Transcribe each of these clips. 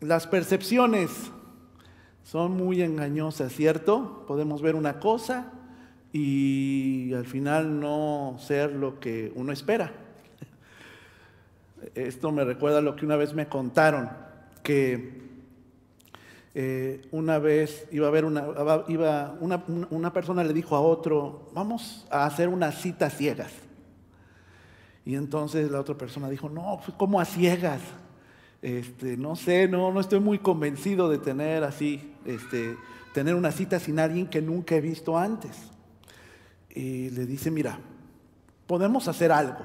Las percepciones son muy engañosas, ¿cierto? Podemos ver una cosa y al final no ser lo que uno espera. Esto me recuerda a lo que una vez me contaron, que eh, una vez iba a haber una, iba, una, una persona le dijo a otro, vamos a hacer unas citas ciegas. Y entonces la otra persona dijo, no, pues, ¿cómo a ciegas? Este, no sé, no, no estoy muy convencido de tener así, este, tener una cita sin alguien que nunca he visto antes. Y le dice, mira, podemos hacer algo.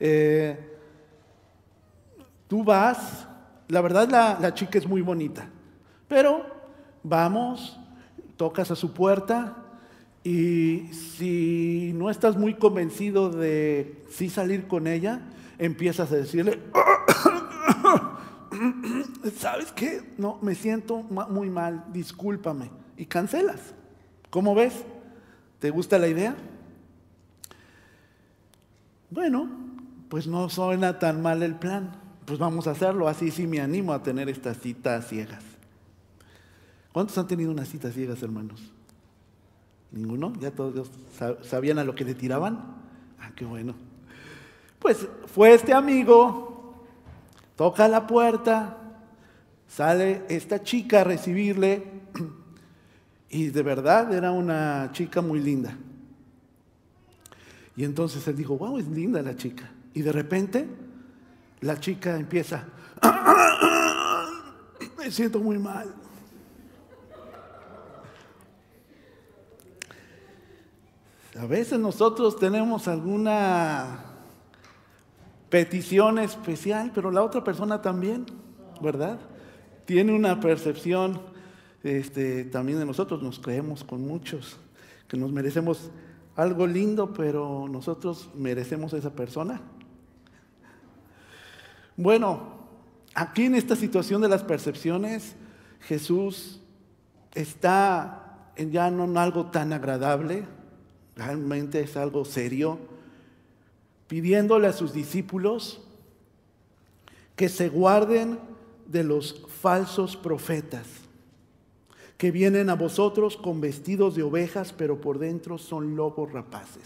Eh, tú vas, la verdad la, chica es muy bonita, pero vamos, tocas a su puerta y si no estás muy convencido de sí salir con ella, empiezas a decirle, ¿sabes qué? No, me siento muy mal, discúlpame. Y cancelas. ¿Cómo ves? ¿Te gusta la idea? Bueno, pues no suena tan mal el plan. Pues vamos a hacerlo, así sí me animo a tener estas citas ciegas. ¿Cuántos han tenido unas citas ciegas, hermanos? ¿Ninguno? ¿Ya todos sabían a lo que le tiraban? Ah, qué bueno. Pues fue este amigo, toca la puerta, sale esta chica a recibirle y de verdad era una chica muy linda. Y entonces él dijo, wow, es linda la chica. Y de repente la chica empieza, me siento muy mal. A veces nosotros tenemos alguna petición especial, pero la otra persona también, ¿verdad? Tiene una percepción este, también de nosotros, nos creemos con muchos, que nos merecemos algo lindo, pero nosotros merecemos a esa persona. Bueno, aquí en esta situación de las percepciones, Jesús está ya no en algo tan agradable, realmente es algo serio, pidiéndole a sus discípulos que se guarden de los falsos profetas, que vienen a vosotros con vestidos de ovejas, pero por dentro son lobos rapaces.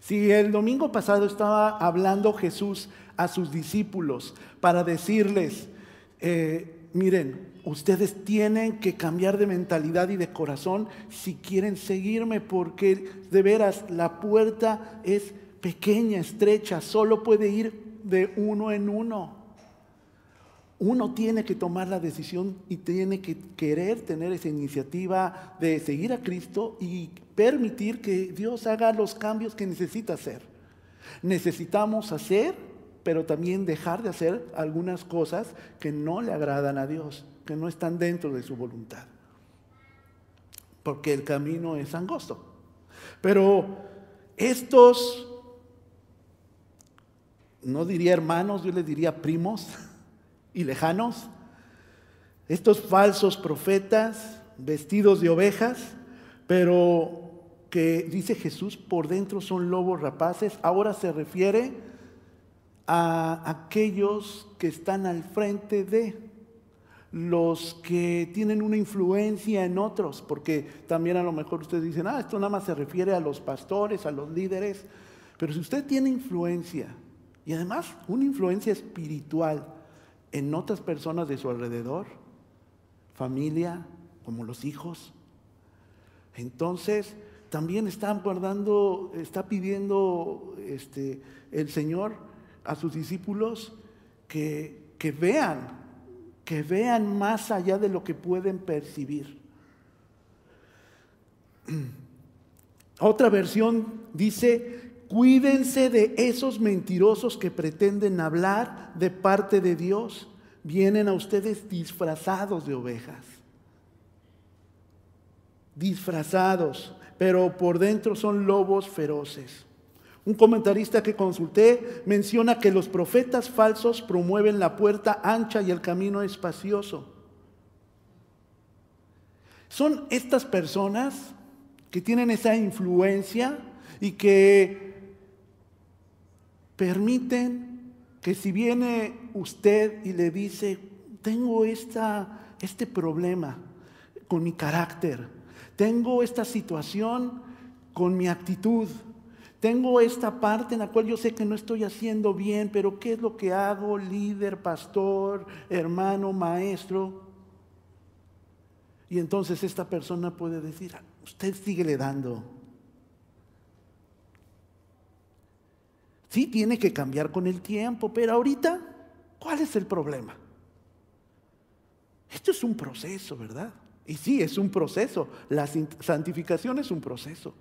Si el domingo pasado estaba hablando Jesús a sus discípulos para decirles, eh, miren, ustedes tienen que cambiar de mentalidad y de corazón si quieren seguirme, porque de veras la puerta es pequeña, estrecha, solo puede ir de uno en uno. Uno tiene que tomar la decisión y tiene que querer tener esa iniciativa de seguir a Cristo y permitir que Dios haga los cambios que necesita hacer. Necesitamos hacer, pero también dejar de hacer algunas cosas que no le agradan a Dios que no están dentro de su voluntad. Porque el camino es angosto. Pero estos, no diría hermanos, yo les diría primos y lejanos, estos falsos profetas vestidos de ovejas, pero que dice Jesús por dentro son lobos rapaces, ahora se refiere a aquellos que están al frente de los que tienen una influencia en otros, porque también a lo mejor ustedes dicen, ah, esto nada más se refiere a los pastores, a los líderes, pero si usted tiene influencia, y además una influencia espiritual en otras personas de su alrededor, familia, como los hijos, entonces también está guardando, está pidiendo este, el Señor a sus discípulos que, que vean que vean más allá de lo que pueden percibir. Otra versión dice, cuídense de esos mentirosos que pretenden hablar de parte de Dios. Vienen a ustedes disfrazados de ovejas. Disfrazados, pero por dentro son lobos feroces. Un comentarista que consulté menciona que los profetas falsos promueven la puerta ancha y el camino espacioso. Son estas personas que tienen esa influencia y que permiten que si viene usted y le dice, tengo esta, este problema con mi carácter, tengo esta situación con mi actitud, tengo esta parte en la cual yo sé que no estoy haciendo bien, pero ¿qué es lo que hago, líder, pastor, hermano, maestro? Y entonces esta persona puede decir, usted sigue le dando. Sí, tiene que cambiar con el tiempo, pero ahorita, ¿cuál es el problema? Esto es un proceso, ¿verdad? Y sí, es un proceso. La santificación es un proceso.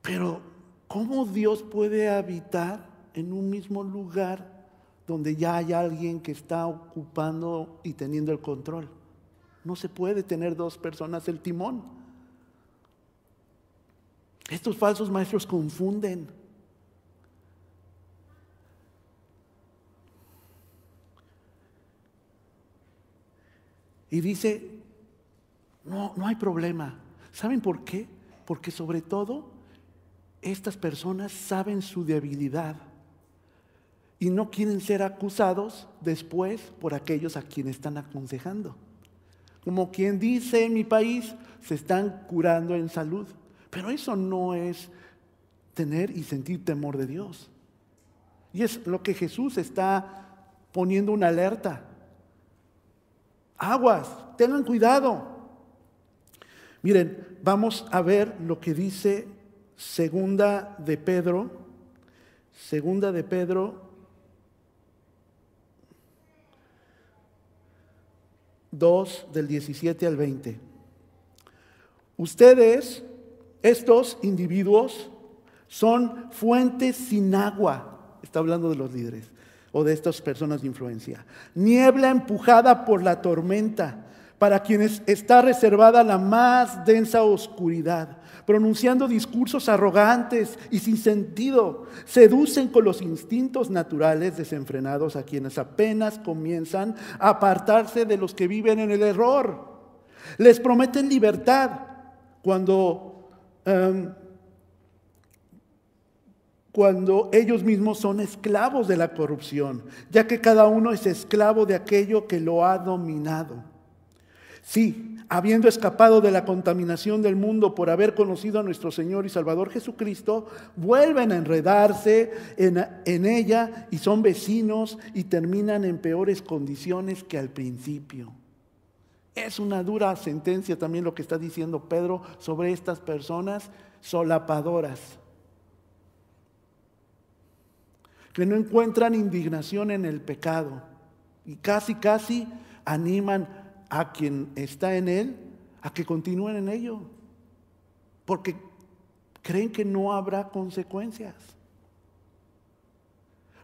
Pero, ¿cómo Dios puede habitar en un mismo lugar donde ya hay alguien que está ocupando y teniendo el control? No se puede tener dos personas el timón. Estos falsos maestros confunden. Y dice, no, no hay problema. ¿Saben por qué? Porque sobre todo estas personas saben su debilidad y no quieren ser acusados después por aquellos a quienes están aconsejando. Como quien dice en mi país, se están curando en salud. Pero eso no es tener y sentir temor de Dios. Y es lo que Jesús está poniendo una alerta. Aguas, tengan cuidado. Miren, vamos a ver lo que dice segunda de Pedro, segunda de Pedro 2 del 17 al 20. Ustedes estos individuos son fuentes sin agua. Está hablando de los líderes o de estas personas de influencia. Niebla empujada por la tormenta, para quienes está reservada la más densa oscuridad, pronunciando discursos arrogantes y sin sentido, seducen con los instintos naturales desenfrenados a quienes apenas comienzan a apartarse de los que viven en el error. Les prometen libertad cuando Em, cuando ellos mismos son esclavos de la corrupción, ya que cada uno es esclavo de aquello que lo ha dominado. Sí, habiendo escapado de la contaminación del mundo por haber conocido a nuestro Señor y Salvador Jesucristo, vuelven a enredarse en, en ella y son vecinos y terminan en peores condiciones que al principio. Es una dura sentencia también lo que está diciendo Pedro sobre estas personas solapadoras, que no encuentran indignación en el pecado y casi, casi animan a quien está en él a que continúen en ello, porque creen que no habrá consecuencias.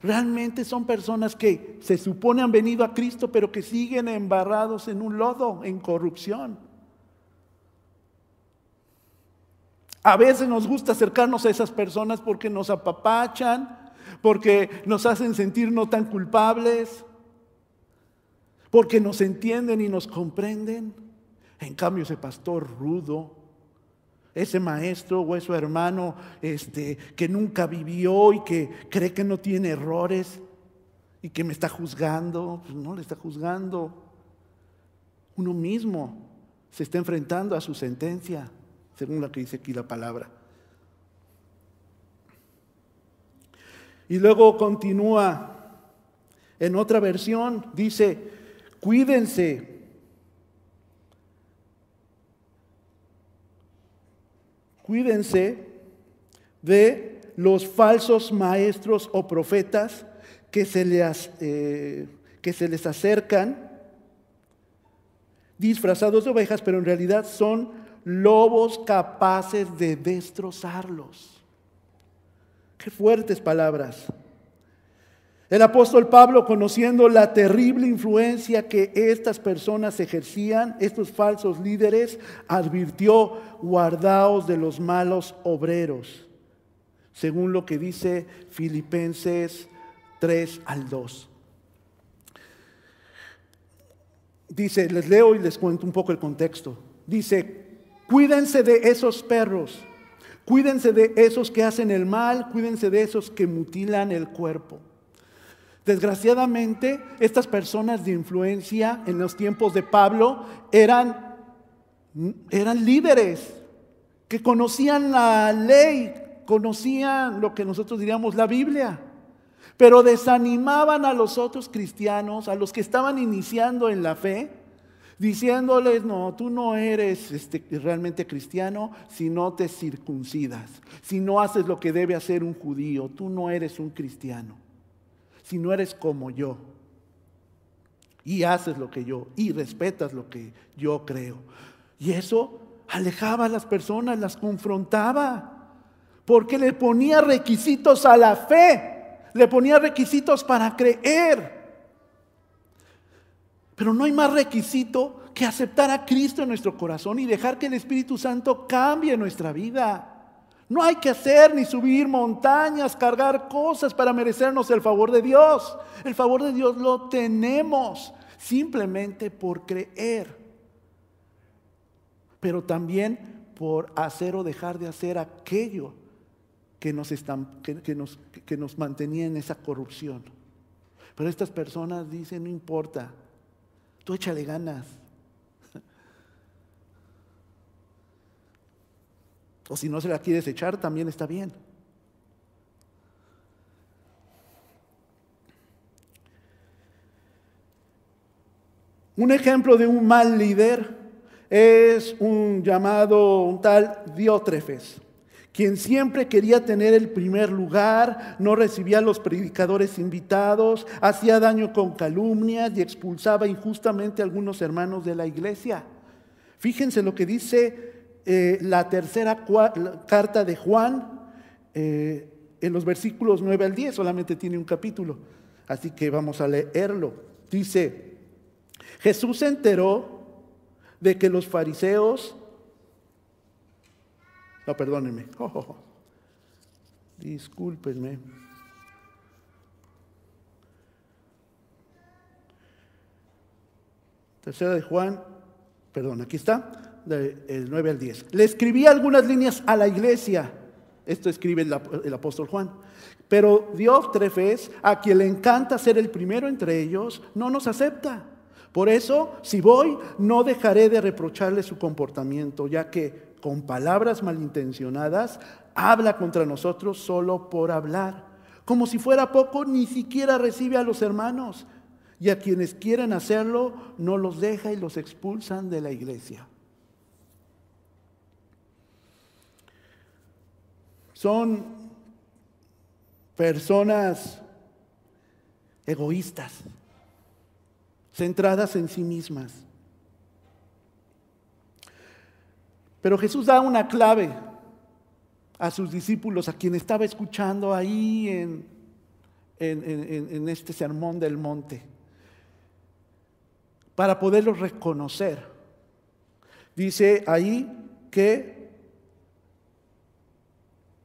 Realmente son personas que se supone han venido a Cristo, pero que siguen embarrados en un lodo, en corrupción. A veces nos gusta acercarnos a esas personas porque nos apapachan, porque nos hacen sentir no tan culpables, porque nos entienden y nos comprenden. En cambio, ese pastor rudo, ese maestro o ese hermano este, que nunca vivió y que cree que no tiene errores y que me está juzgando, pues no le está juzgando. Uno mismo se está enfrentando a su sentencia, según lo que dice aquí la palabra. Y luego continúa en otra versión, dice, cuídense Cuídense de los falsos maestros o profetas que se les, eh, que se les acercan disfrazados de ovejas, pero en realidad son lobos capaces de destrozarlos. Qué fuertes palabras. El apóstol Pablo, conociendo la terrible influencia que estas personas ejercían, estos falsos líderes, advirtió, guardaos de los malos obreros, según lo que dice Filipenses 3 al 2. Dice, les leo y les cuento un poco el contexto. Dice, cuídense de esos perros, cuídense de esos que hacen el mal, cuídense de esos que mutilan el cuerpo. Desgraciadamente, estas personas de influencia en los tiempos de Pablo eran, eran líderes que conocían la ley, conocían lo que nosotros diríamos la Biblia, pero desanimaban a los otros cristianos, a los que estaban iniciando en la fe, diciéndoles, no, tú no eres este, realmente cristiano si no te circuncidas, si no haces lo que debe hacer un judío, tú no eres un cristiano, si no eres como yo y haces lo que yo y respetas lo que yo creo. Y eso alejaba a las personas, las confrontaba, porque le ponía requisitos a la fe, le ponía requisitos para creer. Pero no hay más requisito que aceptar a Cristo en nuestro corazón y dejar que el Espíritu Santo cambie nuestra vida. No hay que hacer ni subir montañas, cargar cosas para merecernos el favor de Dios. El favor de Dios lo tenemos simplemente por creer. Pero también por hacer o dejar de hacer aquello que nos, mantenía en esa corrupción. Pero estas personas dicen, no importa, Tú échale ganas. O si no se la quieres echar, también está bien. Un ejemplo de un mal líder es un llamado, un tal Diótrefes quien siempre quería tener el primer lugar, no recibía a los predicadores invitados, hacía daño con calumnias y expulsaba injustamente a algunos hermanos de la iglesia. Fíjense lo que dice eh, la tercera carta de Juan eh, en los versículos 9 al 10, solamente tiene un capítulo, así que vamos a leerlo. Dice, Jesús se enteró de que los fariseos no, perdónenme. Oh, discúlpenme. Tercera de Juan, perdón, aquí está, del 9 al 10. Le escribí algunas líneas a la iglesia. Esto escribe el, apóstol Juan. Pero Dios Trefes, a quien le encanta ser el primero entre ellos, no nos acepta. Por eso, si voy, no dejaré de reprocharle su comportamiento, ya que con palabras malintencionadas, habla contra nosotros solo por hablar. Como si fuera poco, ni siquiera recibe a los hermanos. Y a quienes quieren hacerlo, no los deja y los expulsan de la iglesia. Son personas egoístas, centradas en sí mismas. Pero Jesús da una clave a sus discípulos, a quien estaba escuchando ahí en, en, este sermón del monte, para poderlos reconocer. Dice ahí que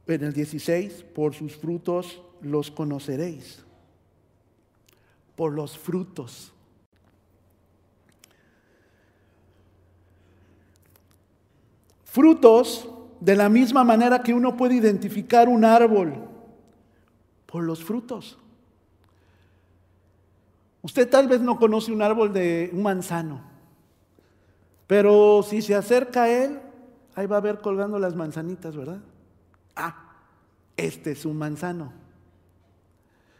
en el 16, por sus frutos los conoceréis. Por los frutos. Frutos de la misma manera que uno puede identificar un árbol por los frutos. Usted tal vez no conoce un árbol de un manzano, pero si se acerca a él, ahí va a ver colgando las manzanitas, ¿verdad? Ah, este es un manzano.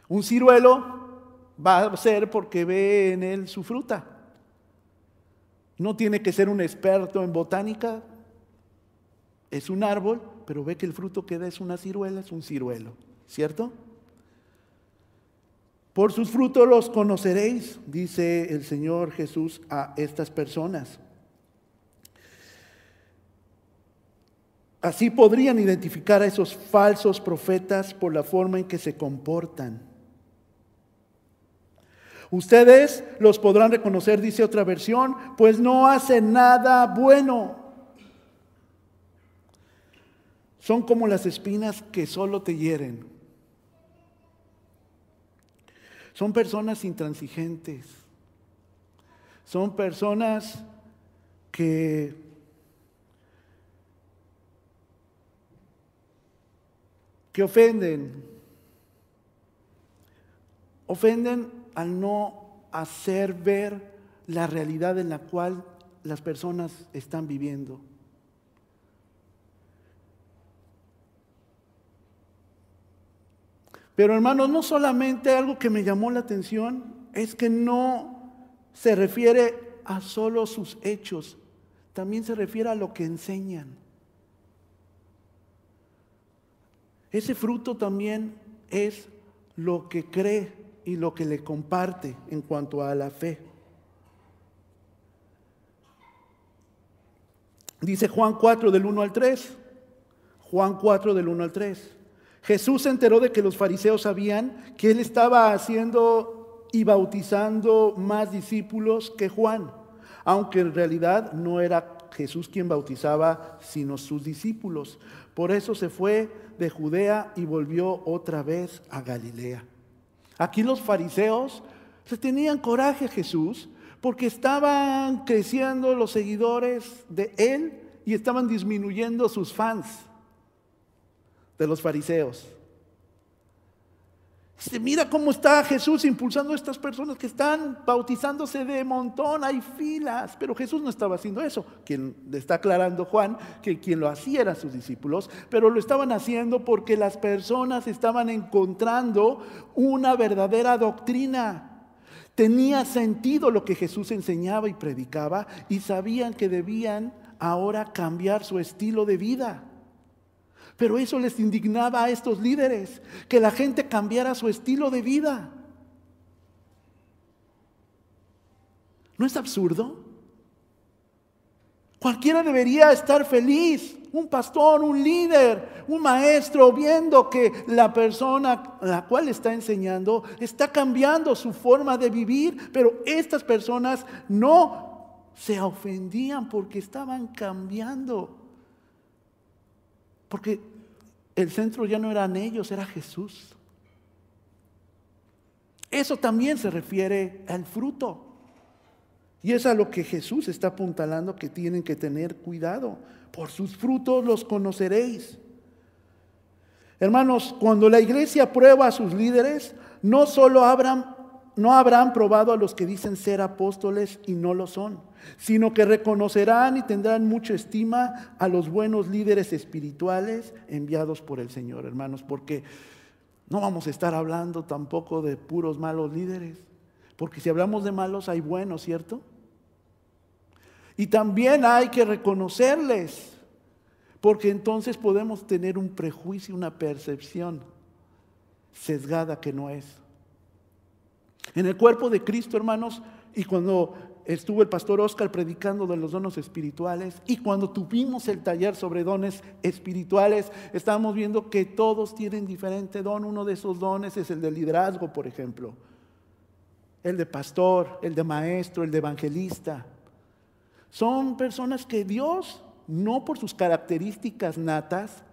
Un ciruelo va a ser porque ve en él su fruta. No tiene que ser un experto en botánica, es un árbol, pero ve que el fruto que da es una ciruela, es un ciruelo, ¿cierto? Por sus frutos los conoceréis, dice el Señor Jesús a estas personas. Así podrían identificar a esos falsos profetas por la forma en que se comportan. Ustedes los podrán reconocer, dice otra versión, pues no hacen nada bueno. Son como las espinas que solo te hieren. Son personas intransigentes. Son personas que que ofenden. Ofenden al no hacer ver la realidad en la cual las personas están viviendo. Pero hermanos, no solamente algo que me llamó la atención es que no se refiere a solo sus hechos, también se refiere a lo que enseñan. Ese fruto también es lo que cree y lo que le comparte en cuanto a la fe. Dice Juan 4 del 1 al 3. Juan 4 del 1 al 3. Jesús se enteró de que los fariseos sabían que él estaba haciendo y bautizando más discípulos que Juan, aunque en realidad no era Jesús quien bautizaba, sino sus discípulos. Por eso se fue de Judea y volvió otra vez a Galilea. Aquí los fariseos se tenían coraje a Jesús porque estaban creciendo los seguidores de él y estaban disminuyendo sus fans de los fariseos. Mira cómo está Jesús impulsando a estas personas que están bautizándose de montón, hay filas, pero Jesús no estaba haciendo eso. Quien le está aclarando Juan que quien lo hacía eran sus discípulos, pero lo estaban haciendo porque las personas estaban encontrando una verdadera doctrina. Tenía sentido lo que Jesús enseñaba y predicaba y sabían que debían ahora cambiar su estilo de vida. Pero eso les indignaba a estos líderes, que la gente cambiara su estilo de vida. ¿No es absurdo? Cualquiera debería estar feliz, un pastor, un líder, un maestro, viendo que la persona a la cual está enseñando está cambiando su forma de vivir, pero estas personas no se ofendían porque estaban cambiando. Porque el centro ya no eran ellos, era Jesús. Eso también se refiere al fruto. Y es a lo que Jesús está apuntalando que tienen que tener cuidado. Por sus frutos los conoceréis. Hermanos, cuando la iglesia prueba a sus líderes, no solo habrán, no habrán probado a los que dicen ser apóstoles y no lo son, sino que reconocerán y tendrán mucha estima a los buenos líderes espirituales enviados por el Señor, hermanos, porque no vamos a estar hablando tampoco de puros malos líderes, porque si hablamos de malos hay buenos, ¿cierto? Y también hay que reconocerles, porque entonces podemos tener un prejuicio, una percepción sesgada que no es. En el cuerpo de Cristo, hermanos, y cuando estuvo el pastor Oscar predicando de los dones espirituales y cuando tuvimos el taller sobre dones espirituales, estábamos viendo que todos tienen diferente don. Uno de esos dones es el de liderazgo, por ejemplo. El de pastor, el de maestro, el de evangelista. Son personas que Dios, no por sus características natas,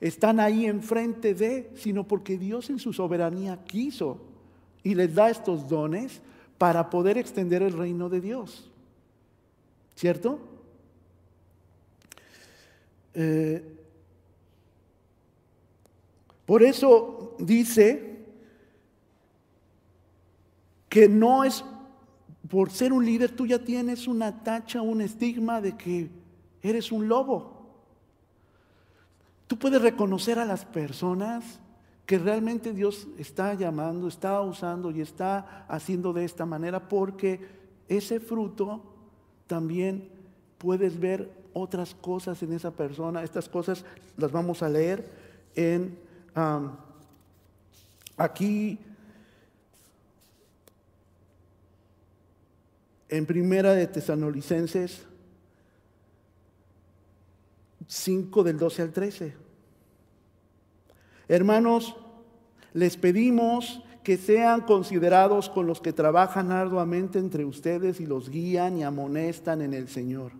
están ahí enfrente de, sino porque Dios en su soberanía quiso y les da estos dones para poder extender el reino de Dios. ¿Cierto? Eh, por eso dice que no es por ser un líder, tú ya tienes una tacha, un estigma de que eres un lobo. Tú puedes reconocer a las personas que realmente Dios está llamando, está usando y está haciendo de esta manera, porque ese fruto también puedes ver otras cosas en esa persona. Estas cosas las vamos a leer en aquí en Primera de Tesanolicenses 5 del 12 al 13. Hermanos, les pedimos que sean considerados con los que trabajan arduamente entre ustedes y los guían y amonestan en el Señor.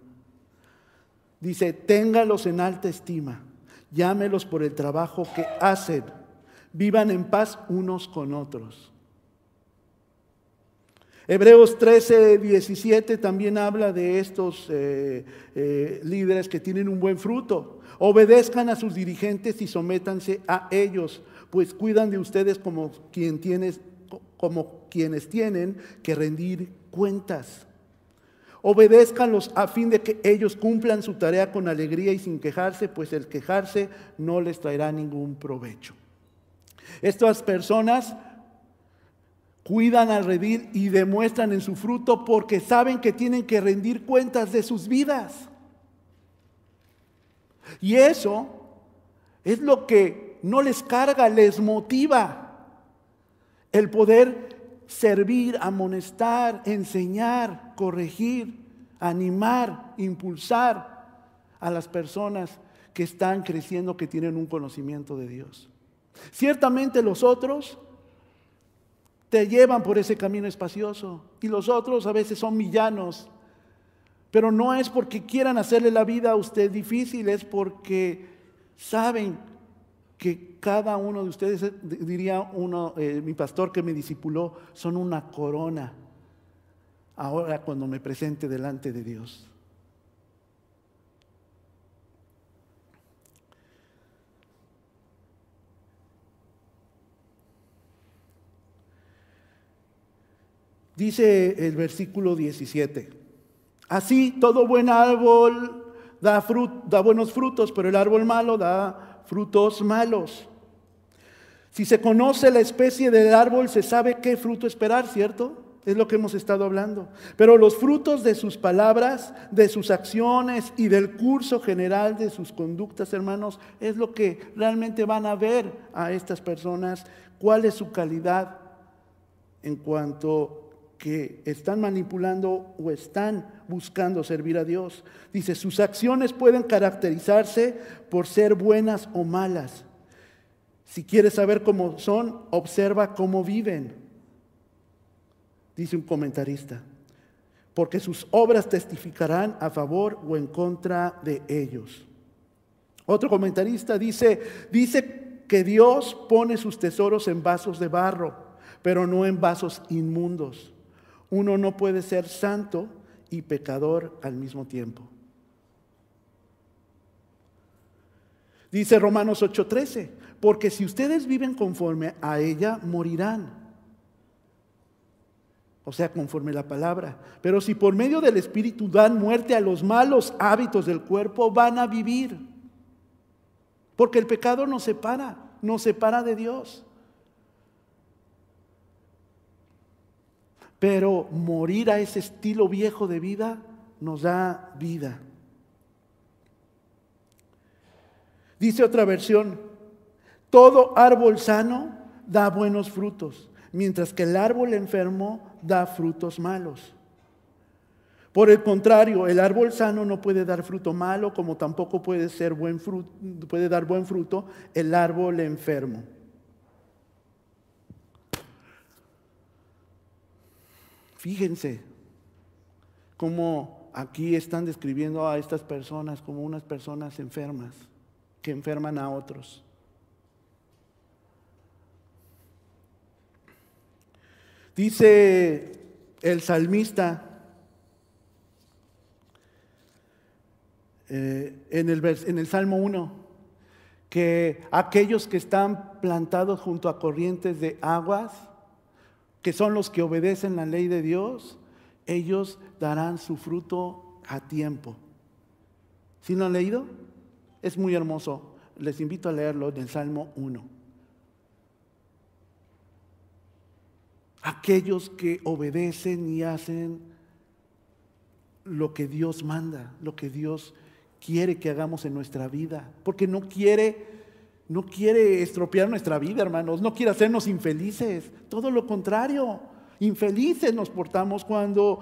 Dice, téngalos en alta estima, llámelos por el trabajo que hacen, vivan en paz unos con otros. Hebreos 13, 17 también habla de estos eh, eh, líderes que tienen un buen fruto. Obedezcan a sus dirigentes y sométanse a ellos, pues cuidan de ustedes como, quien tienes, como quienes tienen que rendir cuentas. Obedézcanlos a fin de que ellos cumplan su tarea con alegría y sin quejarse, pues el quejarse no les traerá ningún provecho. Estas personas cuidan al redil y demuestran en su fruto porque saben que tienen que rendir cuentas de sus vidas. Y eso es lo que no les carga, les motiva el poder servir, amonestar, enseñar, corregir, animar, impulsar a las personas que están creciendo, que tienen un conocimiento de Dios. Ciertamente los otros te llevan por ese camino espacioso y los otros a veces son villanos, pero no es porque quieran hacerle la vida a usted difícil, es porque saben que cada uno de ustedes, eh, diría uno, eh, mi pastor que me discipuló, son una corona ahora cuando me presente delante de Dios. Dice el versículo 17, así todo buen árbol da, da buenos frutos, pero el árbol malo da frutos malos. Si se conoce la especie del árbol, se sabe qué fruto esperar, ¿cierto? Es lo que hemos estado hablando. Pero los frutos de sus palabras, de sus acciones y del curso general de sus conductas, hermanos, es lo que realmente van a ver a estas personas, cuál es su calidad en cuanto que están manipulando o están buscando servir a Dios. Dice, sus acciones pueden caracterizarse por ser buenas o malas. Si quieres saber cómo son, observa cómo viven, dice un comentarista, porque sus obras testificarán a favor o en contra de ellos. Otro comentarista dice, dice que Dios pone sus tesoros en vasos de barro, pero no en vasos inmundos. Uno no puede ser santo y pecador al mismo tiempo. Dice Romanos 8:13, porque si ustedes viven conforme a ella, morirán. O sea, conforme la palabra. Pero si por medio del Espíritu dan muerte a los malos hábitos del cuerpo, van a vivir. Porque el pecado nos separa, nos separa de Dios. Pero morir a ese estilo viejo de vida nos da vida. Dice otra versión, todo árbol sano da buenos frutos, mientras que el árbol enfermo da frutos malos. Por el contrario, el árbol sano no puede dar fruto malo, como tampoco puede, ser buen fruto, puede dar buen fruto el árbol enfermo. Fíjense cómo aquí están describiendo a estas personas como unas personas enfermas, que enferman a otros. Dice el salmista eh, en, el, en el Salmo 1 que aquellos que están plantados junto a corrientes de aguas, que son los que obedecen la ley de Dios, ellos darán su fruto a tiempo. ¿Sí lo han leído? Es muy hermoso. Les invito a leerlo en el Salmo 1. Aquellos que obedecen y hacen lo que Dios manda, lo que Dios quiere que hagamos en nuestra vida, porque no quiere no quiere estropear nuestra vida, hermanos, no quiere hacernos infelices, todo lo contrario, infelices nos portamos cuando,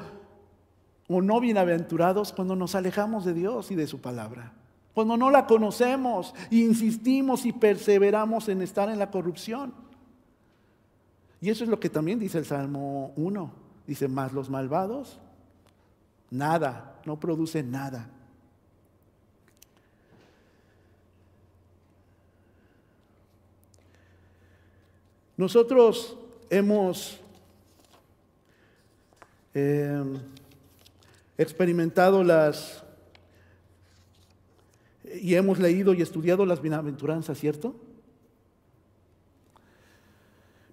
o no bienaventurados, cuando nos alejamos de Dios y de su palabra, cuando no la conocemos, insistimos y perseveramos en estar en la corrupción. Y eso es lo que también dice el Salmo 1, dice, más los malvados, nada, no producen nada. Nosotros hemos em, experimentado las y hemos leído y estudiado las bienaventuranzas, ¿cierto?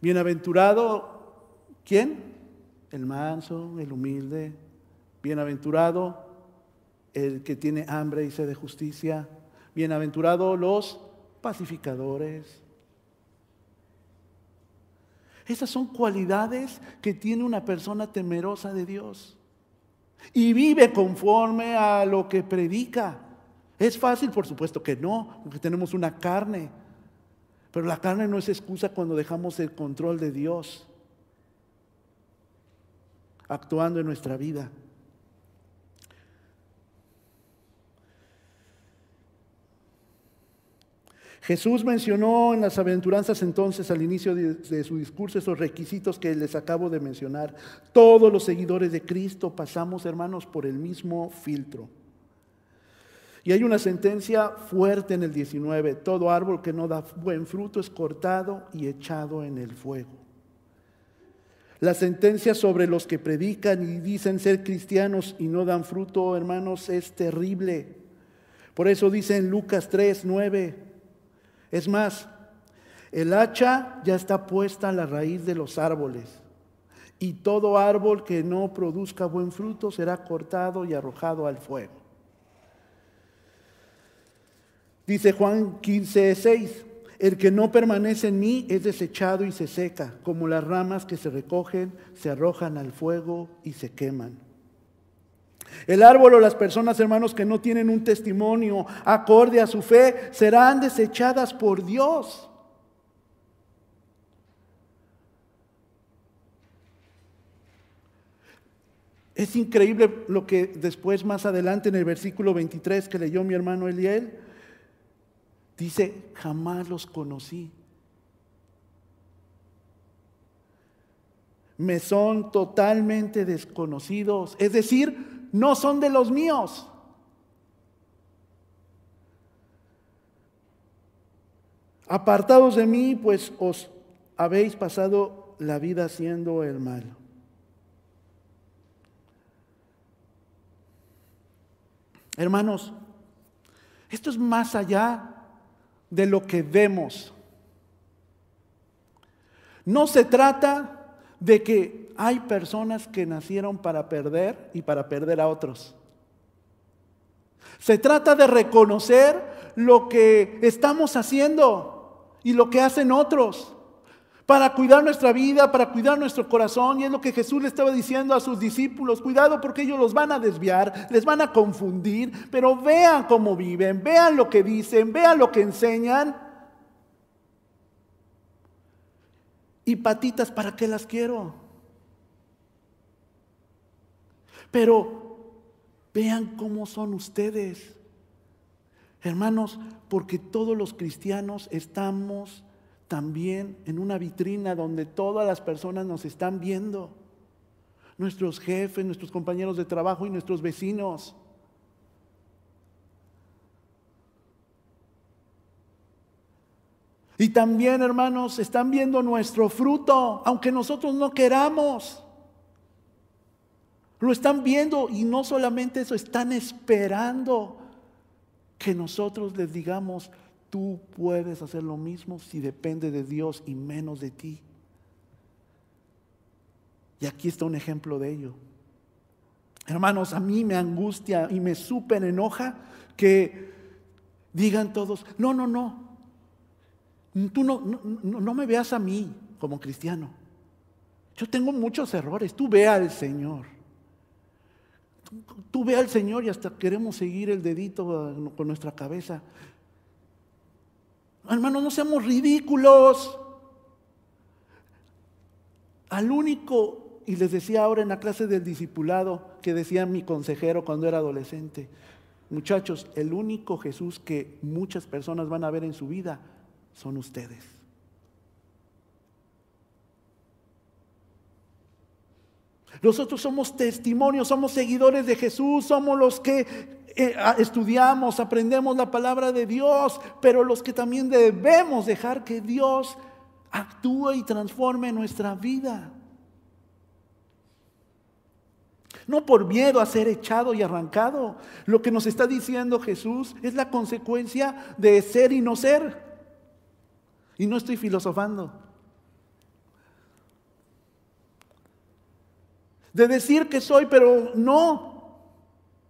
Bienaventurado, ¿quién? El manso, el humilde. Bienaventurado el que tiene hambre y sed de justicia. Bienaventurado los pacificadores. Esas son cualidades que tiene una persona temerosa de Dios y vive conforme a lo que predica. ¿Es fácil? Por supuesto que no, porque tenemos una carne. Pero la carne no es excusa cuando dejamos el control de Dios actuando en nuestra vida. Jesús mencionó en las aventuranzas entonces al inicio de, su discurso esos requisitos que les acabo de mencionar. Todos los seguidores de Cristo pasamos, hermanos, por el mismo filtro. Y hay una sentencia fuerte en el 19. Todo árbol que no da buen fruto es cortado y echado en el fuego. La sentencia sobre los que predican y dicen ser cristianos y no dan fruto, hermanos, es terrible. Por eso dice en Lucas 3, 9, es más, el hacha ya está puesta a la raíz de los árboles, y todo árbol que no produzca buen fruto será cortado y arrojado al fuego. Dice Juan 15, 6, el que no permanece en mí es desechado y se seca, como las ramas que se recogen, se arrojan al fuego y se queman. El árbol o las personas, hermanos, que no tienen un testimonio acorde a su fe, serán desechadas por Dios. Es increíble lo que después, más adelante, en el versículo 23 que leyó mi hermano Eliel, dice, jamás los conocí. Me son totalmente desconocidos. Es decir, no son de los míos. Apartados de mí, pues os habéis pasado la vida haciendo el mal. Hermanos, esto es más allá de lo que vemos. No se trata de que hay personas que nacieron para perder y para perder a otros. Se trata de reconocer lo que estamos haciendo y lo que hacen otros para cuidar nuestra vida, para cuidar nuestro corazón. Y es lo que Jesús le estaba diciendo a sus discípulos. Cuidado porque ellos los van a desviar, les van a confundir, pero vean cómo viven, vean lo que dicen, vean lo que enseñan. Y patitas, ¿para qué las quiero? Pero vean cómo son ustedes. Hermanos, porque todos los cristianos estamos también en una vitrina donde todas las personas nos están viendo. Nuestros jefes, nuestros compañeros de trabajo y nuestros vecinos. Y también, hermanos, están viendo nuestro fruto, aunque nosotros no queramos. Lo están viendo y no solamente eso, están esperando que nosotros les digamos, tú puedes hacer lo mismo si depende de Dios y menos de ti. Y aquí está un ejemplo de ello. Hermanos, a mí me angustia y me súper enoja que digan todos, no, no, no, tú no, no, no me veas a mí como cristiano. Yo tengo muchos errores, tú ve al Señor. Tú ve al Señor y hasta queremos seguir el dedito con nuestra cabeza. Hermanos, no seamos ridículos. Al único, y les decía ahora en la clase del discipulado, que decía mi consejero cuando era adolescente, muchachos, el único Jesús que muchas personas van a ver en su vida son ustedes. Nosotros somos testimonios, somos seguidores de Jesús, somos los que eh, estudiamos, aprendemos la palabra de Dios, pero los que también debemos dejar que Dios actúe y transforme nuestra vida. No por miedo a ser echado y arrancado. Lo que nos está diciendo Jesús es la consecuencia de ser y no ser. Y no estoy filosofando. De decir que soy, pero no.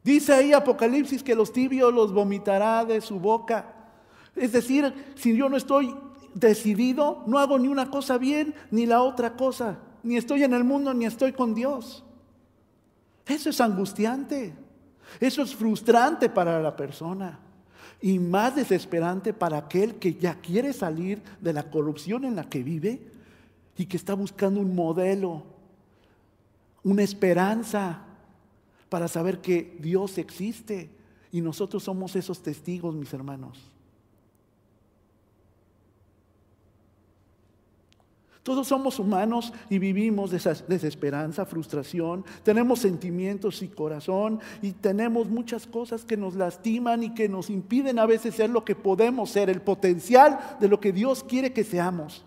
Dice ahí Apocalipsis que los tibios los vomitará de su boca. Es decir, si yo no estoy decidido, no hago ni una cosa bien ni la otra cosa. Ni estoy en el mundo ni estoy con Dios. Eso es angustiante. Eso es frustrante para la persona. Y más desesperante para aquel que ya quiere salir de la corrupción en la que vive y que está buscando un modelo, una esperanza para saber que Dios existe. Y nosotros somos esos testigos, mis hermanos. Todos somos humanos y vivimos desesperanza, frustración, tenemos sentimientos y corazón y tenemos muchas cosas que nos lastiman y que nos impiden a veces ser lo que podemos ser, el potencial de lo que Dios quiere que seamos.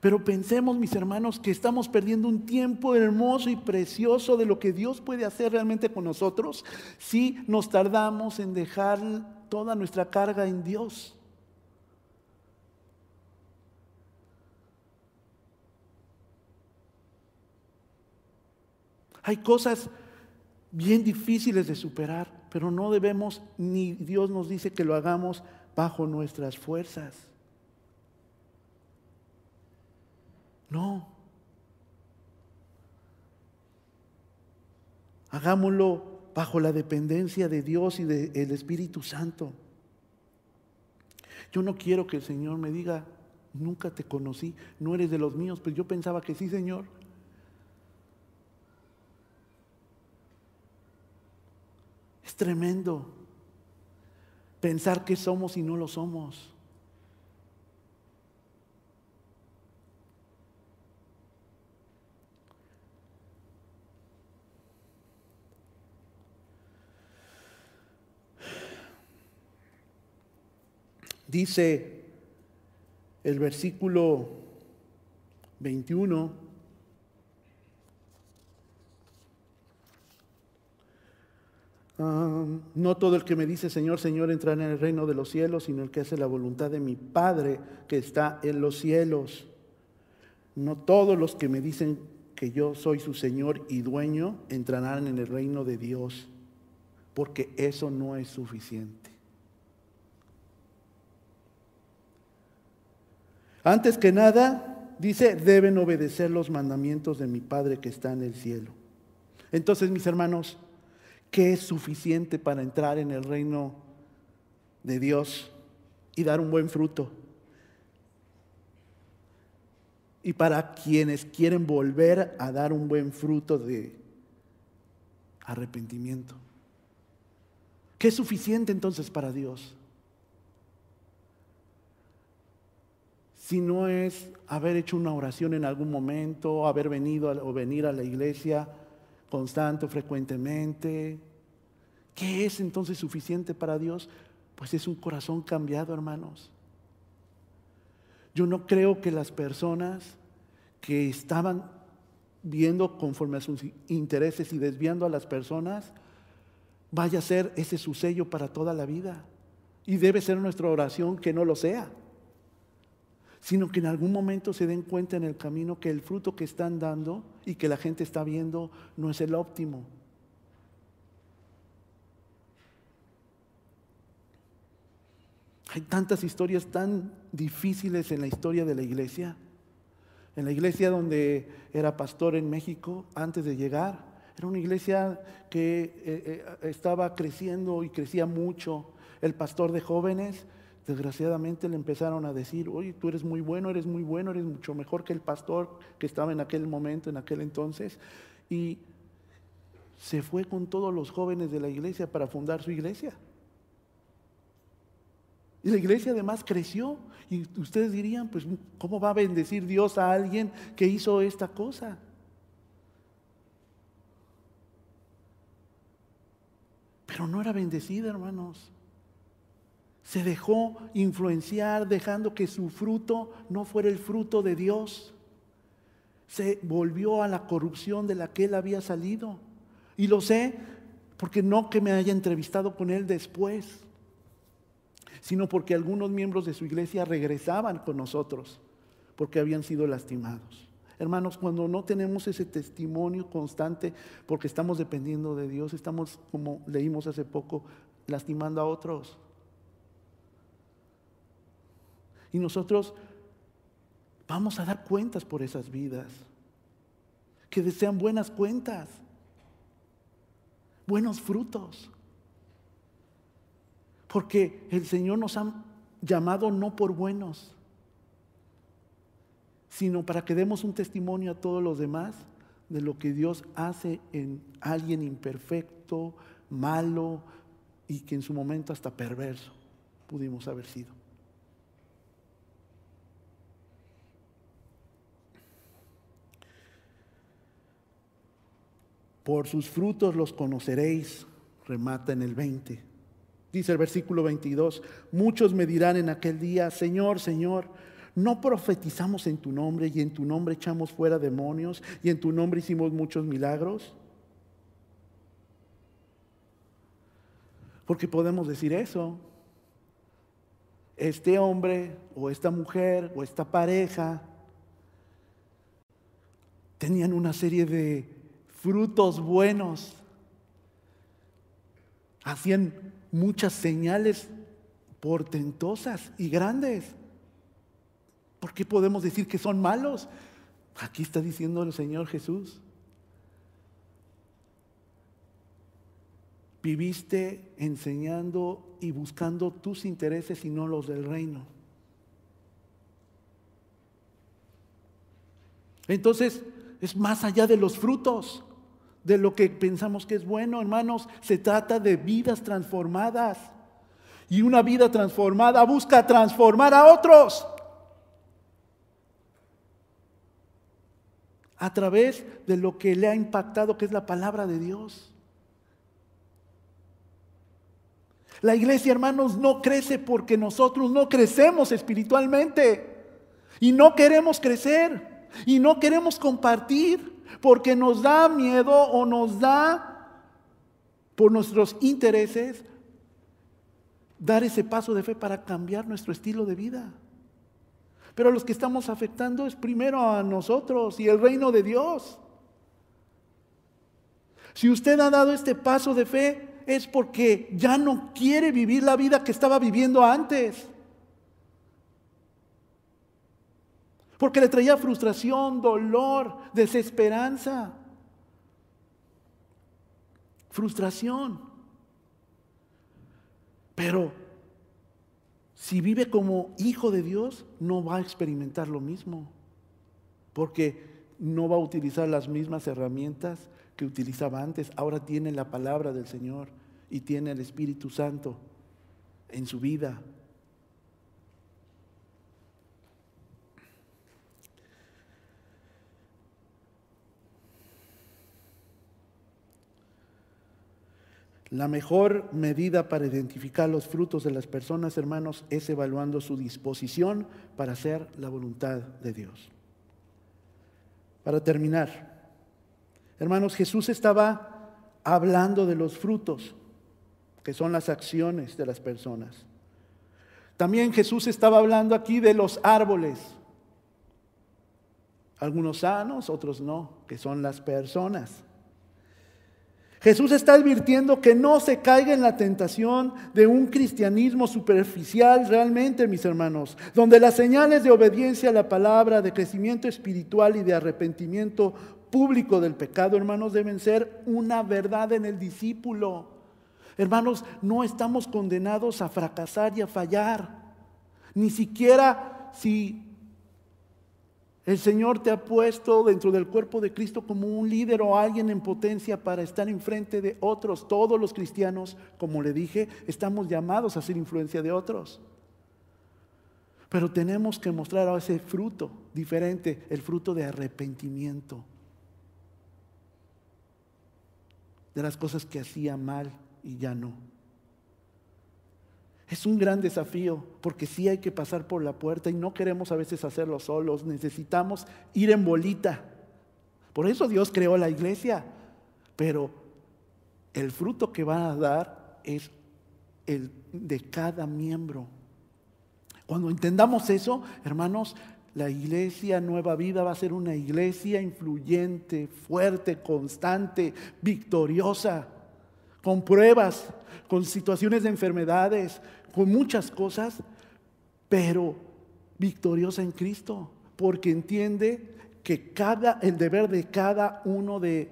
Pero pensemos, mis hermanos, que estamos perdiendo un tiempo hermoso y precioso de lo que Dios puede hacer realmente con nosotros si nos tardamos en dejar toda nuestra carga en Dios. Hay cosas bien difíciles de superar, pero no debemos, ni Dios nos dice que lo hagamos bajo nuestras fuerzas. No. Hagámoslo bajo la dependencia de Dios y del Espíritu Santo. Yo no quiero que el Señor me diga, nunca te conocí, no eres de los míos, pero yo pensaba que sí, Señor. Es tremendo pensar que somos y no lo somos. Dice el versículo 21, ah, no todo el que me dice Señor, Señor entrará en el reino de los cielos, sino el que hace la voluntad de mi Padre que está en los cielos. No todos los que me dicen que yo soy su Señor y dueño entrarán en el reino de Dios, porque eso no es suficiente. Antes que nada, dice, deben obedecer los mandamientos de mi Padre que está en el cielo. Entonces, mis hermanos, ¿qué es suficiente para entrar en el reino de Dios y dar un buen fruto? Y para quienes quieren volver a dar un buen fruto de arrepentimiento. ¿Qué es suficiente entonces para Dios? Si no es haber hecho una oración en algún momento, haber venido o venir a la iglesia constante, frecuentemente. ¿Qué es entonces suficiente para Dios? Pues es un corazón cambiado, hermanos. Yo no creo que las personas que estaban viendo conforme a sus intereses y desviando a las personas, vaya a ser ese su sello para toda la vida. Y debe ser nuestra oración que no lo sea sino que en algún momento se den cuenta en el camino que el fruto que están dando y que la gente está viendo no es el óptimo. Hay tantas historias tan difíciles en la historia de la iglesia. En la iglesia donde era pastor en México antes de llegar, era una iglesia que eh, eh, estaba creciendo y crecía mucho. El pastor de jóvenes Desgraciadamente le empezaron a decir, oye, tú eres muy bueno, eres muy bueno, eres mucho mejor que el pastor que estaba en aquel momento, en aquel entonces. Y se fue con todos los jóvenes de la iglesia para fundar su iglesia. Y la iglesia además creció. Y ustedes dirían, pues, ¿cómo va a bendecir Dios a alguien que hizo esta cosa? Pero no era bendecida, hermanos se dejó influenciar dejando que su fruto no fuera el fruto de Dios. Se volvió a la corrupción de la que él había salido. Y lo sé porque no que me haya entrevistado con él después, sino porque algunos miembros de su iglesia regresaban con nosotros porque habían sido lastimados. Hermanos, cuando no tenemos ese testimonio constante porque estamos dependiendo de Dios, estamos, como leímos hace poco, lastimando a otros. Y nosotros vamos a dar cuentas por esas vidas, que desean buenas cuentas, buenos frutos. Porque el Señor nos ha llamado no por buenos, sino para que demos un testimonio a todos los demás de lo que Dios hace en alguien imperfecto, malo y que en su momento hasta perverso pudimos haber sido. Por sus frutos los conoceréis, remata en el 20. Dice el versículo 22, muchos me dirán en aquel día, Señor, Señor, ¿no profetizamos en tu nombre y en tu nombre echamos fuera demonios y en tu nombre hicimos muchos milagros? Porque podemos decir eso. Este hombre o esta mujer o esta pareja tenían una serie de frutos buenos. Hacían muchas señales portentosas y grandes. ¿Por qué podemos decir que son malos? Aquí está diciendo el Señor Jesús. Viviste enseñando y buscando tus intereses y no los del reino. Entonces, es más allá de los frutos de lo que pensamos que es bueno, hermanos. Se trata de vidas transformadas. Y una vida transformada busca transformar a otros. A través de lo que le ha impactado, que es la palabra de Dios. La iglesia, hermanos, no crece porque nosotros no crecemos espiritualmente. Y no queremos crecer. Y no queremos compartir porque nos da miedo o nos da, por nuestros intereses, dar ese paso de fe para cambiar nuestro estilo de vida. Pero los que estamos afectando es primero a nosotros y el reino de Dios. Si usted ha dado este paso de fe es porque ya no quiere vivir la vida que estaba viviendo antes. Porque le traía frustración, dolor, desesperanza. Frustración. Pero si vive como hijo de Dios, no va a experimentar lo mismo. Porque no va a utilizar las mismas herramientas que utilizaba antes. Ahora tiene la palabra del Señor y tiene el Espíritu Santo en su vida. La mejor medida para identificar los frutos de las personas, hermanos, es evaluando su disposición para hacer la voluntad de Dios. Para terminar, hermanos, Jesús estaba hablando de los frutos, que son las acciones de las personas. También Jesús estaba hablando aquí de los árboles, algunos sanos, otros no, que son las personas. Jesús está advirtiendo que no se caiga en la tentación de un cristianismo superficial realmente, mis hermanos, donde las señales de obediencia a la palabra, de crecimiento espiritual y de arrepentimiento público del pecado, hermanos, deben ser una verdad en el discípulo. Hermanos, no estamos condenados a fracasar y a fallar, ni siquiera si el Señor te ha puesto dentro del cuerpo de Cristo como un líder o alguien en potencia para estar enfrente de otros. Todos los cristianos, como le dije, estamos llamados a ser influencia de otros. Pero tenemos que mostrar ese fruto diferente, el fruto de arrepentimiento de las cosas que hacía mal y ya no. Es un gran desafío porque sí hay que pasar por la puerta y no queremos a veces hacerlo solos, necesitamos ir en bolita. Por eso Dios creó la iglesia, pero el fruto que va a dar es el de cada miembro. Cuando entendamos eso, hermanos, la iglesia Nueva Vida va a ser una iglesia influyente, fuerte, constante, victoriosa, con pruebas, con situaciones de enfermedades, con muchas cosas, pero victoriosa en Cristo, porque entiende que cada el deber de cada uno de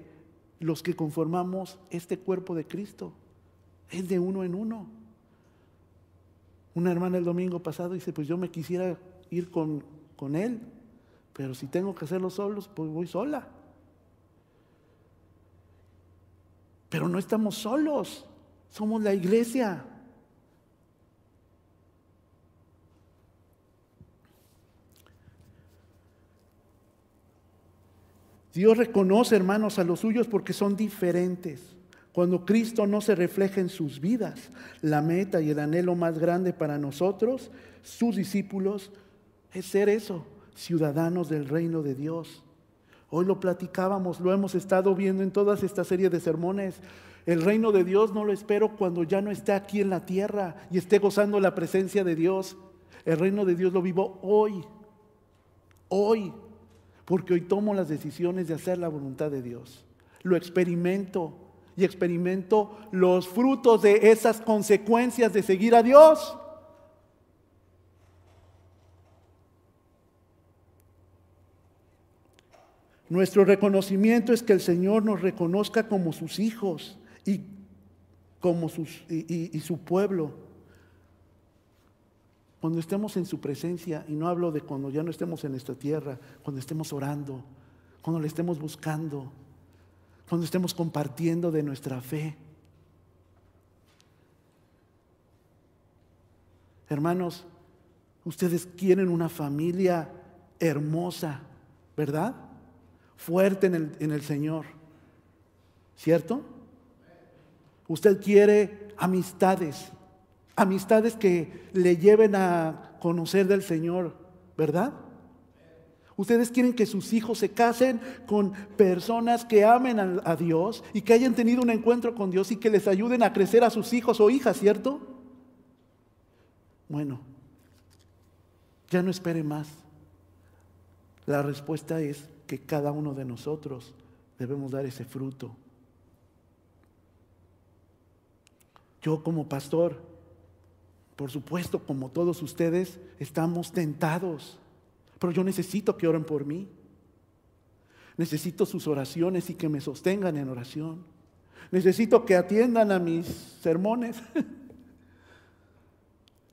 los que conformamos este cuerpo de Cristo es de uno en uno. Una hermana el domingo pasado dice, pues yo me quisiera ir con, con él, pero si tengo que hacerlo solos, pues voy sola. Pero no estamos solos, somos la iglesia. Dios reconoce, hermanos, a los suyos porque son diferentes. Cuando Cristo no se refleja en sus vidas, la meta y el anhelo más grande para nosotros, sus discípulos, es ser eso, ciudadanos del reino de Dios. Hoy lo platicábamos, lo hemos estado viendo en todas esta serie de sermones. El reino de Dios no lo espero cuando ya no esté aquí en la tierra y esté gozando la presencia de Dios. El reino de Dios lo vivo hoy, hoy porque hoy tomo las decisiones de hacer la voluntad de Dios. Lo experimento y experimento los frutos de esas consecuencias de seguir a Dios. Nuestro reconocimiento es que el Señor nos reconozca como sus hijos y como sus, y su pueblo. Cuando estemos en su presencia, y no hablo de cuando ya no estemos en esta tierra, cuando estemos orando, cuando le estemos buscando, cuando estemos compartiendo de nuestra fe. Hermanos, ustedes quieren una familia hermosa, ¿verdad? Fuerte en el, en el Señor, ¿cierto? Usted quiere amistades amistades que le lleven a conocer del Señor, ¿verdad? Ustedes quieren que sus hijos se casen con personas que amen a, Dios y que hayan tenido un encuentro con Dios y que les ayuden a crecer a sus hijos o hijas, ¿cierto? Bueno, ya no espere más. La respuesta es que cada uno de nosotros debemos dar ese fruto. Yo como pastor por supuesto, como todos ustedes, estamos tentados. Pero yo necesito que oren por mí. Necesito sus oraciones y que me sostengan en oración. Necesito que atiendan a mis sermones.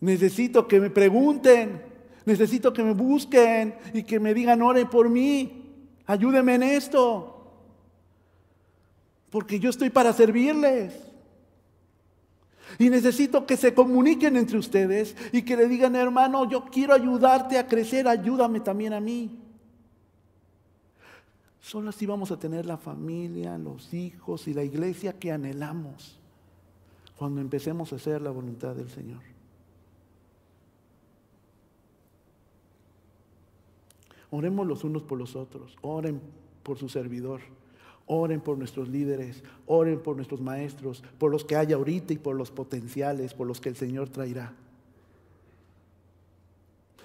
Necesito que me pregunten. Necesito que me busquen y que me digan, oren por mí. Ayúdenme en esto. Porque yo estoy para servirles. Y necesito que se comuniquen entre ustedes y que le digan, hermano, yo quiero ayudarte a crecer, ayúdame también a mí. Solo así vamos a tener la familia, los hijos y la iglesia que anhelamos cuando empecemos a hacer la voluntad del Señor. Oremos los unos por los otros, oren por su servidor. Oren por nuestros líderes, oren por nuestros maestros, por los que hay ahorita y por los potenciales, por los que el Señor traerá.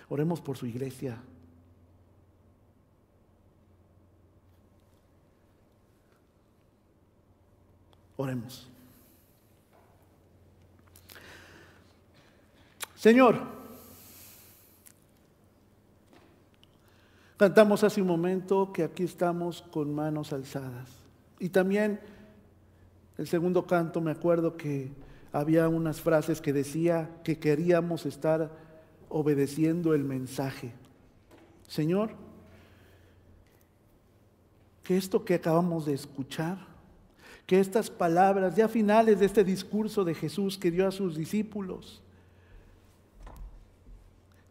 Oremos por su iglesia. Oremos. Señor, Cantamos hace un momento que aquí estamos con manos alzadas. Y también el segundo canto, me acuerdo que había unas frases que decía que queríamos estar obedeciendo el mensaje. Señor, que esto que acabamos de escuchar, que estas palabras ya finales de este discurso de Jesús que dio a sus discípulos,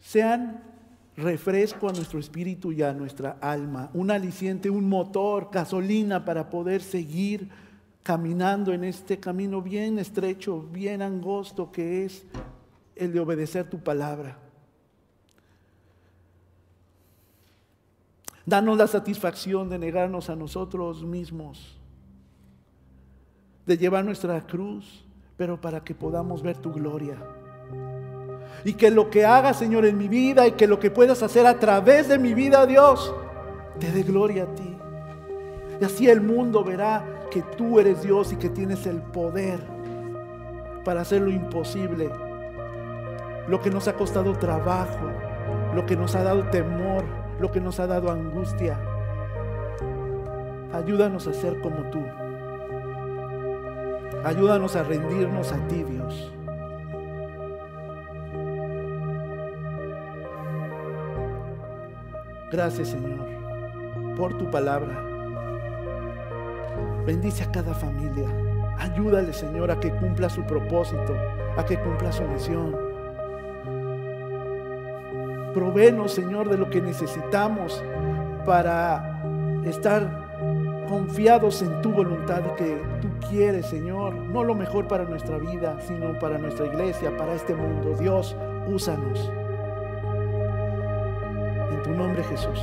sean refresco a nuestro espíritu y a nuestra alma, un aliciente, un motor, gasolina para poder seguir caminando en este camino bien estrecho, bien angosto que es el de obedecer tu palabra. Danos la satisfacción de negarnos a nosotros mismos, de llevar nuestra cruz, pero para que podamos ver tu gloria Y que lo que hagas, Señor, en mi vida y que lo que puedas hacer a través de mi vida, Dios, te dé gloria a ti. Y así el mundo verá que tú eres Dios y que tienes el poder para hacer lo imposible. Lo que nos ha costado trabajo, lo que nos ha dado temor, lo que nos ha dado angustia. Ayúdanos a ser como tú. Ayúdanos a rendirnos a ti, Dios. Gracias, Señor, por tu palabra. Bendice a cada familia. Ayúdale, Señor, a que cumpla su propósito, a que cumpla su misión. Provenos, Señor, de lo que necesitamos para estar confiados en tu voluntad y que tú quieres, Señor, no lo mejor para nuestra vida, sino para nuestra iglesia, para este mundo. Dios, úsanos. En tu nombre, Jesús.